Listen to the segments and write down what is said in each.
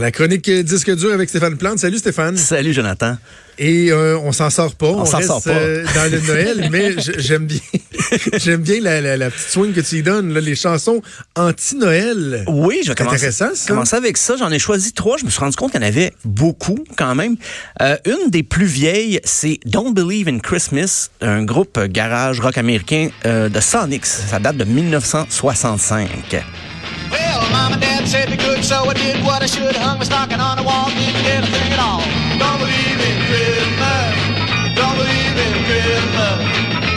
La chronique disque dur avec Stéphane Plante. Salut Stéphane. Salut Jonathan. Et euh, on s'en sort pas. On, s'en sort pas. euh, dans le Noël, mais j'aime bien, j'aime bien la, la, la, petite swing que tu y donnes, là, les chansons anti-Noël. Oui, je vais commencer, intéressant, ça. commencer avec ça. J'en ai choisi trois. Je me suis rendu compte qu'il y en avait beaucoup quand même. Euh, une des plus vieilles, c'est Don't Believe in Christmas, un groupe garage rock américain euh, de Sonics. Ça date de 1965. Well, mom and dad said be good, so I did what I should. Hung my stocking on the wall, didn't get a thing at all. Don't believe in Christmas. Don't believe in Christmas.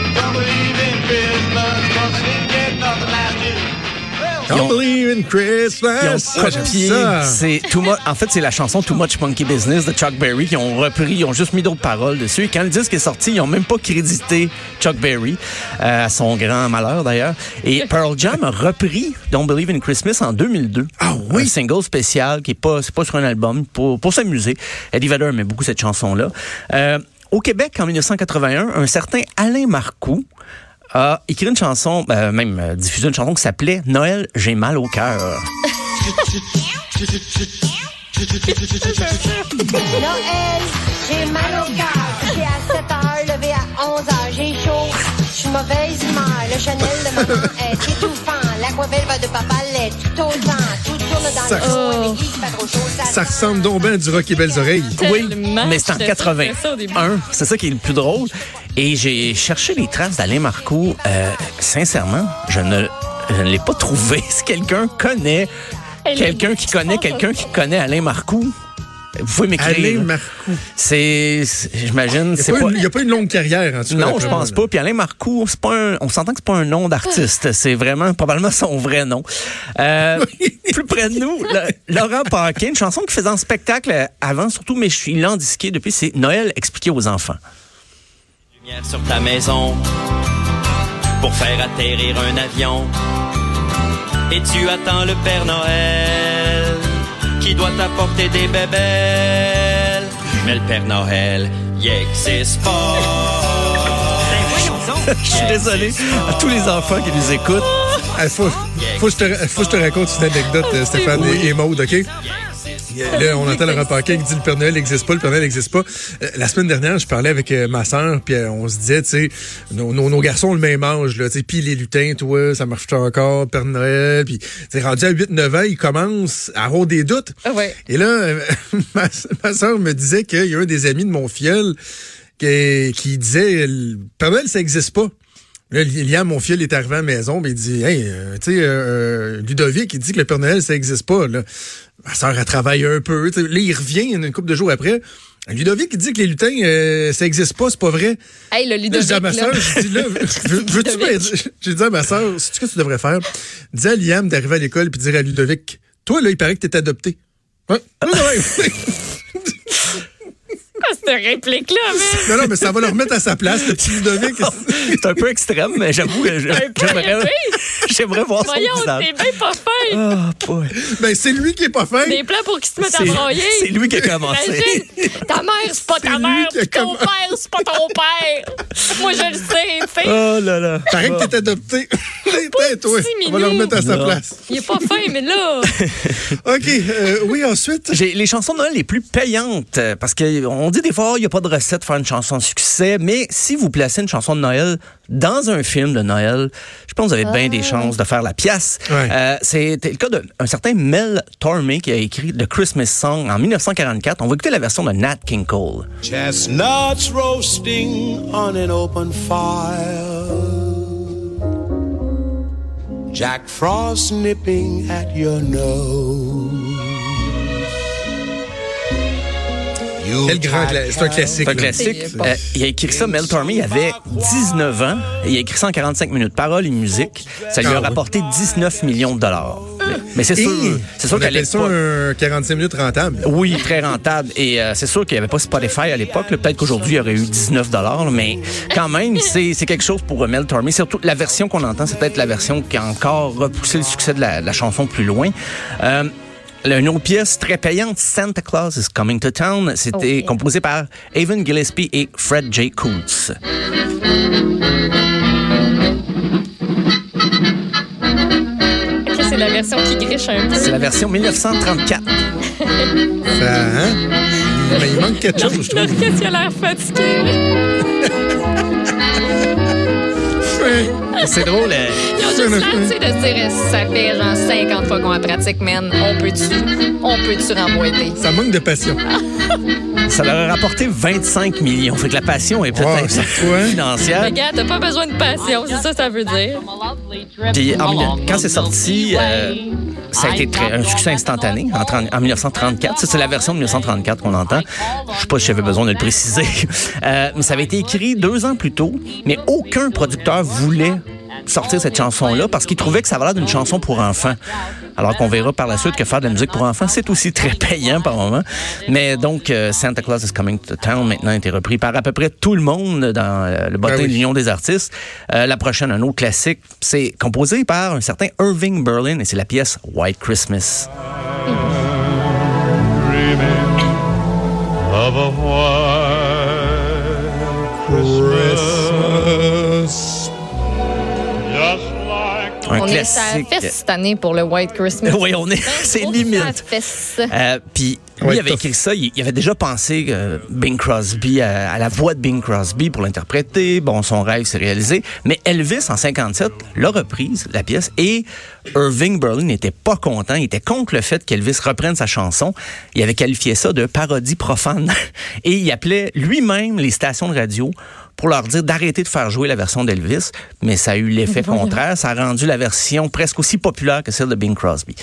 Ils Christmas. C'est too much. En fait, c'est la chanson Too Much Monkey Business de Chuck Berry qui ont repris. Ils ont juste mis d'autres paroles dessus. Et quand le disque est sorti, ils ont même pas crédité Chuck Berry, euh, à son grand malheur d'ailleurs. Et Pearl Jam a repris Don't Believe in Christmas en 2002. Ah oui? Un single spécial qui est pas, pas sur un album pour, pour s'amuser. Eddie Vedder aimait beaucoup cette chanson-là. Euh, au Québec, en 1981, un certain Alain Marcoux a écrit une chanson, euh, même euh, diffusé une chanson qui s'appelait Noël, j'ai mal au cœur. Noël, j'ai mal au cœur. C'est à 7 heures, levé à 11 heures. J'ai chaud, mauvaise humeur. Le Chanel de maman est étouffant. L'aquavelle va de papa l'est tout autant. Tout tourne dans Ça- le fait pas trop chaud. Ça ressemble donc bien à du rock et belles oreilles. Oui, mais c'est en J'étais sûre que c'était ça au début. 81. C'est ça qui est le plus drôle. Et j'ai cherché les traces d'Alain Marcoux. Euh, sincèrement, je ne, je ne l'ai pas trouvé. Si quelqu'un connaît, quelqu'un qui connaît, quelqu'un qui connaît Alain Marcoux, vous pouvez m'écrire. Alain Marcoux. C'est, c'est- j'imagine, c'est Il pas. n'y a pas une longue carrière, en tout cas. Non, je pense pas. Puis Alain Marcoux, c'est pas un, on s'entend que c'est pas un nom d'artiste. C'est vraiment probablement son vrai nom. Euh, plus près de nous, le- Laurent Paquin, une chanson qu'il faisait en spectacle avant, surtout, mais je suis lent disqué depuis, c'est Noël expliqué aux enfants. lumière sur ta maison pour faire atterrir un avion. Et tu attends le Père Noël qui doit t'apporter des bébelles. Mais le Père Noël, il existe pas. Je suis désolé à tous les enfants qui nous écoutent. Il faut, faut, que je te, faut que je te raconte une anecdote, euh, Stéphane et, et Maude, OK? Là, on entend le Paquin qui dit le Père Noël n'existe pas, le Père Noël n'existe pas. Euh, la semaine dernière, je parlais avec euh, ma sœur, puis euh, on se disait, tu sais, nos, nos, nos garçons ont le même âge, là, tu sais, puis les lutins, toi, ça marche encore, Père Noël, puis c'est rendu à 8-9 ans, ils commencent à avoir des doutes. Ah ouais. Et là, ma, ma soeur me disait qu'il y a un des amis de mon fiel qui, qui disait, le Père Noël, ça n'existe pas. Là, Liam, mon fils, est arrivé à la maison, mais il dit, hey, euh, tu sais, euh, Ludovic, il dit que le Père Noël, ça n'existe pas. Là. Ma soeur, elle travaille un peu. tu sais. Là, il revient une couple de jours après. Ludovic, il dit que les lutins, euh, ça n'existe pas, c'est pas vrai. Hey, le Ludovic, dis à ma soeur, je dis là, veux- veux-tu. J'ai dit à ma soeur, sais-tu ce que tu devrais faire? Dis à Liam d'arriver à l'école puis dire à Ludovic, toi, là, il paraît que t'es adopté. Ouais. Cette réplique-là, mais? non, non, mais ça va le remettre à sa place, le petit Ludovic. C'est un peu extrême, mais j'avoue, que j'aimerais, j'aimerais voir son Voyons, visage. t'es bien pas fin. Ah, boy. ben, c'est lui qui est pas fin. Des plans pour qu'ils se mettent à broyer. c'est lui qui a commencé. Imagine, ta mère, c'est pas ta mère, ton père, c'est pas ton père. Moi, je le sais, tu sais. Oh là là. Paraît que t'es adopté. Petit On va le remettre à sa Non. place. Il est pas fin, mais là. OK. euh, oui, ensuite. J'ai les chansons de Noël les plus payantes euh, parce que on dit des fois il n'y a pas de recette pour faire une chanson de succès, mais si vous placez une chanson de Noël dans un film de Noël, je pense que vous avez bien des chances de faire la pièce. Ouais. Euh, C'était le cas d'un certain Mel Tormé qui a écrit The Christmas Song en 1944. On va écouter la version de Nat King Cole. Chestnuts roasting on an open fire. Jack Frost nipping at your nose. Quel grand cla- C'est un classique. C'est un classique. Bon. Euh, il a écrit ça, Mel Tormé, il avait 19 ans. Il a écrit ça en 45 minutes. Paroles et musique. Ça lui Ah a oui. rapporté 19 millions de dollars. Mais c'est sûr, c'est sûr qu'à l'époque... un 45 minutes rentable. Oui, très rentable. Et euh, c'est sûr qu'il n'y avait pas Spotify à l'époque. Peut-être qu'aujourd'hui, il y aurait eu 19 dollars, mais quand même, c'est quelque chose pour euh, Mel Tormé. Surtout, la version qu'on entend, c'est peut-être la version qui a encore repoussé le succès de la, la chanson plus loin. Euh, une autre pièce très payante, Santa Claus is Coming to Town, c'était composé par Evan Gillespie et Fred J. Coots. Ok, c'est la version qui griche un peu. C'est la version 1934. Ça, hein? Mais il manque quelque chose, je trouve. Qu'il a l'air fatigué? C'est drôle. euh, Ils ont juste l'air, tu sais, de se dire, ça fait genre 50 fois qu'on la pratique, man? On peut-tu, on peut-tu remboîter? Ça manque de passion. Ça leur a rapporté 25 millions. Fait que la passion est Wow, peut-être hein? financière. Regarde, t'as pas besoin de passion, c'est ça que ça veut dire. Puis en quand c'est sorti, euh, ça a été un succès instantané en, 30 en 1934. Ça, c'est la version de 1934 qu'on entend. Je sais pas si j'avais besoin de le préciser. Euh, mais ça avait été écrit deux ans plus tôt, mais aucun producteur voulait sortir cette chanson-là parce qu'il trouvait que ça avait l'air d'une chanson pour enfants. Alors qu'on verra par la suite que faire de la musique pour enfants, c'est aussi très payant par moment. Mais donc, euh, Santa Claus is Coming to Town maintenant a été repris par à peu près tout le monde dans euh, le bottin Ben oui. de l'Union des artistes. Euh, la prochaine, un autre classique, c'est composé par un certain Irving Berlin et c'est la pièce White Christmas. of Un on classique. est sa fesse cette année pour le White Christmas. Oui, on est, c'est Trop limite. Euh, Puis lui Ouais, il avait écrit ça, il, il avait déjà pensé euh, Bing Crosby à, à la voix de Bing Crosby pour l'interpréter. Bon, son rêve s'est réalisé, mais Elvis en 57 l'a reprise la pièce et Irving Berlin n'était pas content, il était contre le fait qu'Elvis reprenne sa chanson. Il avait qualifié ça de parodie profane et il appelait lui-même les stations de radio pour leur dire d'arrêter de faire jouer la version d'Elvis, mais ça a eu l'effet contraire. Ça a rendu la version presque aussi populaire que celle de Bing Crosby.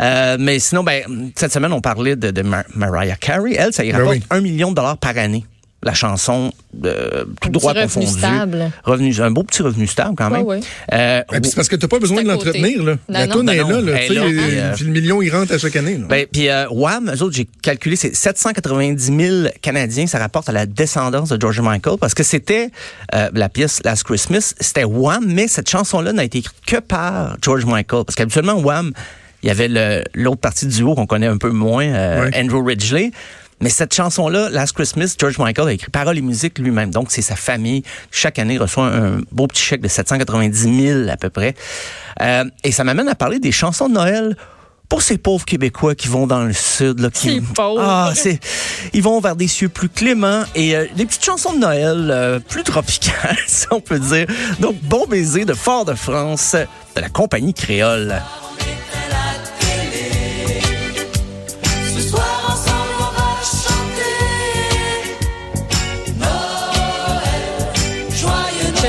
Euh, mais sinon, ben, cette semaine, on parlait de, de Mar- Mariah Carey. Elle, ça y Ben rapporte oui. un million de dollars par année. La chanson, tout Un droit petit revenu confondu. stable. Revenu, un beau petit revenu stable quand même. Ouais, ouais. Euh, Ben, c'est parce que t'as pas besoin de l'entretenir, là. Non, La toune Ben est non, là, là. est là, euh, euh, le million, il rentre à chaque année, là. Ben, puis euh, Wham, eux autres, j'ai calculé, c'est 790 000 Canadiens. Ça rapporte à la descendance de George Michael parce que c'était euh, la pièce Last Christmas, c'était Wham, mais cette chanson-là n'a été écrite que par George Michael parce qu'habituellement Wham, il y avait l'autre partie du duo qu'on connaît un peu moins, euh, Ouais. Andrew Ridgely. Mais cette chanson-là, Last Christmas, George Michael a écrit paroles et musique lui-même. Donc, c'est sa famille. Chaque année, reçoit un beau petit chèque de 790 000 à peu près. Euh, et ça m'amène à parler des chansons de Noël pour ces pauvres Québécois qui vont dans le sud. Là, qui... Ah, c'est... Ils vont vers des cieux plus cléments et euh, des petites chansons de Noël euh, plus tropicales, si on peut dire. Donc, Bon baiser de Fort-de-France de la compagnie créole.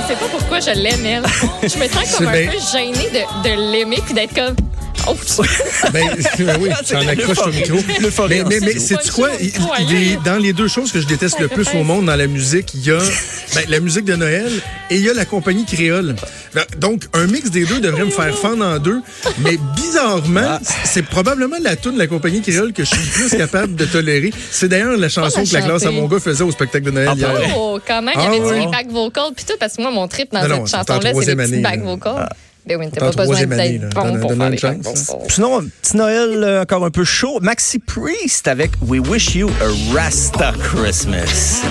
Sais pas pourquoi je l'aime, elle. Je me sens comme un bien. peu gênée de, de l'aimer puis d'être comme. Oh, Ben, ben oui, C'est t'en accroches au micro. Mais, mais, mais c'est quoi? Les- dans les deux choses que je déteste le plus au monde dans la musique, il y a ben, la musique de Noël et il y a la compagnie créole. Ben, Donc, un mix des deux devrait me faire fendre en deux. Mais bizarrement, c'est probablement la tune de la compagnie créole que je suis le plus capable de tolérer. C'est d'ailleurs la chanson la que la classe à mon gars faisait au spectacle de Noël Ah, hier. Oh, comment il y Ah avait oui. du back vocal puis tout, parce que moi, mon trip dans Non, cette chanson-là, c'est les petits back vocals. Ben oui, t'as pas besoin d'être bon pour faire une les vocals. Sinon, petit Noël euh, encore un peu chaud. Maxi Priest avec We Wish You a Rasta Christmas.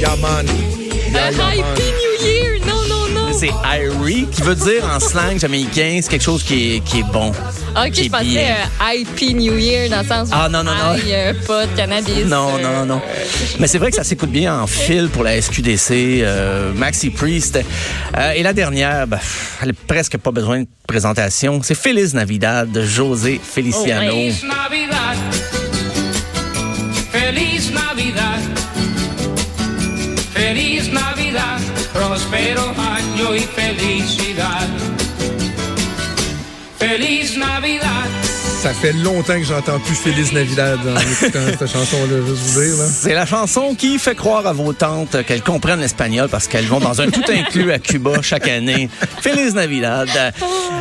Yeah, man. Yeah, yeah, C'est Irie, qui veut dire en slang jamaïcain, c'est quelque chose qui est, qui est bon. Ok, qui je pensais bien. euh, Happy New Year dans le sens où Ah, non, non, non. euh, pas de cannabis. Non, euh, non, non. Mais c'est vrai que ça s'écoute bien en fil pour la SQDC, euh, Maxi Priest. Et la dernière, ben, elle a presque pas besoin de présentation. C'est Feliz Navidad de José Feliciano. Oh, Feliz Prospero año y felicidad. Feliz Navidad. Ça fait longtemps que j'entends plus Feliz Navidad en écoutant cette chanson-là, juste vous dire. C'est la chanson qui fait croire à vos tantes qu'elles comprennent l'espagnol parce qu'elles vont dans un tout inclus à Cuba chaque année. Feliz Navidad.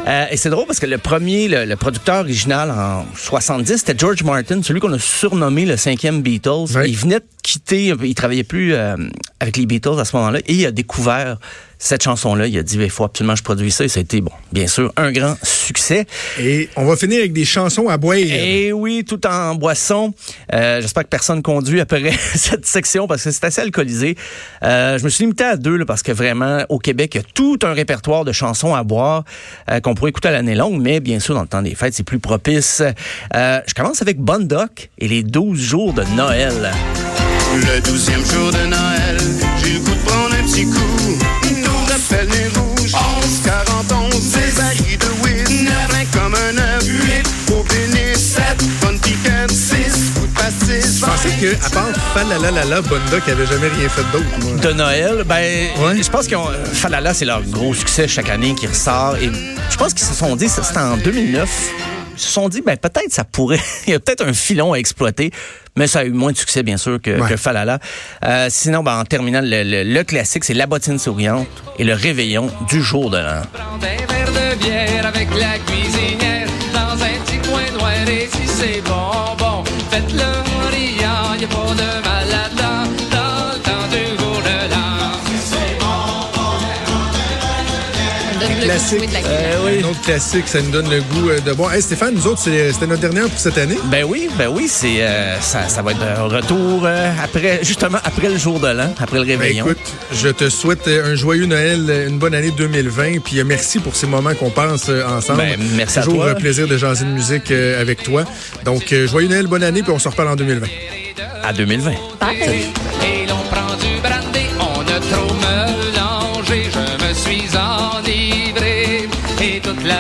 Euh, et c'est drôle parce que le premier, le, le producteur original en 70, c'était George Martin, celui qu'on a surnommé le cinquième Beatles. Il venait de quitter, il travaillait plus euh, avec les Beatles à ce moment-là et il a découvert cette chanson-là. Il a dit, il faut absolument que je produise ça. Et ça a été, bon, bien sûr, un grand succès. Et on va finir avec des chansons à boire. Et oui, tout en boisson. Euh, J'espère que personne conduit après cette section parce que c'est assez alcoolisé. Euh, je me suis limité à deux là, parce que vraiment, au Québec, il y a tout un répertoire de chansons à boire euh, qu'on pourrait écouter à l'année longue, mais bien sûr, dans le temps des fêtes, c'est plus propice. Euh, je commence avec Bonne Doc et les 12 jours de Noël. Le douzième jour de Noël, j'ai le goût de prendre petit coup. Nous rappelle les rouges, 11, 40, 11, des barils de whiz, 9, comme un œuf, 8, au bénis, 7, bonne piquette, 6, coup de pastis, Je pensais que, à part Falalalala, Bonda, qui avait jamais rien fait d'autre, moi. de Noël, ben, je pense que Falala, c'est leur gros succès chaque année qui ressort. Et je pense qu'ils se sont dit, ça, c'était en 2009, ils se sont dit, ben, peut-être ça pourrait, il y a peut-être un filon à exploiter. Mais ça a eu moins de succès, bien sûr, que, Ouais. que Falala. Euh, sinon, ben, en terminant, le, le- le classique, c'est La bottine souriante et le réveillon du jour de l'an. Prends un verre de bière avec la cuisinière dans un petit coin noir et si c'est bon, bon, faites-le en riant, y a pas de Classique. Euh, Un autre classique, ça nous donne le goût euh, de boire. Hey, Stéphane, nous autres, c'était notre dernière pour cette année. Ben oui, ben oui, c'est euh, ça, ça va être un retour euh, après, justement après le jour de l'an, après le Ben, réveillon. écoute, je te souhaite un joyeux Noël, une bonne année 2020, puis euh, merci pour ces moments qu'on passe euh, ensemble. Ben, merci à Toujours toi. un plaisir de jaser de musique euh, avec toi. Donc, euh, joyeux Noël, bonne année, puis on se reparle en 2020. À 2020. Bye. Et l'on prend du brandy, on a trop mélangé,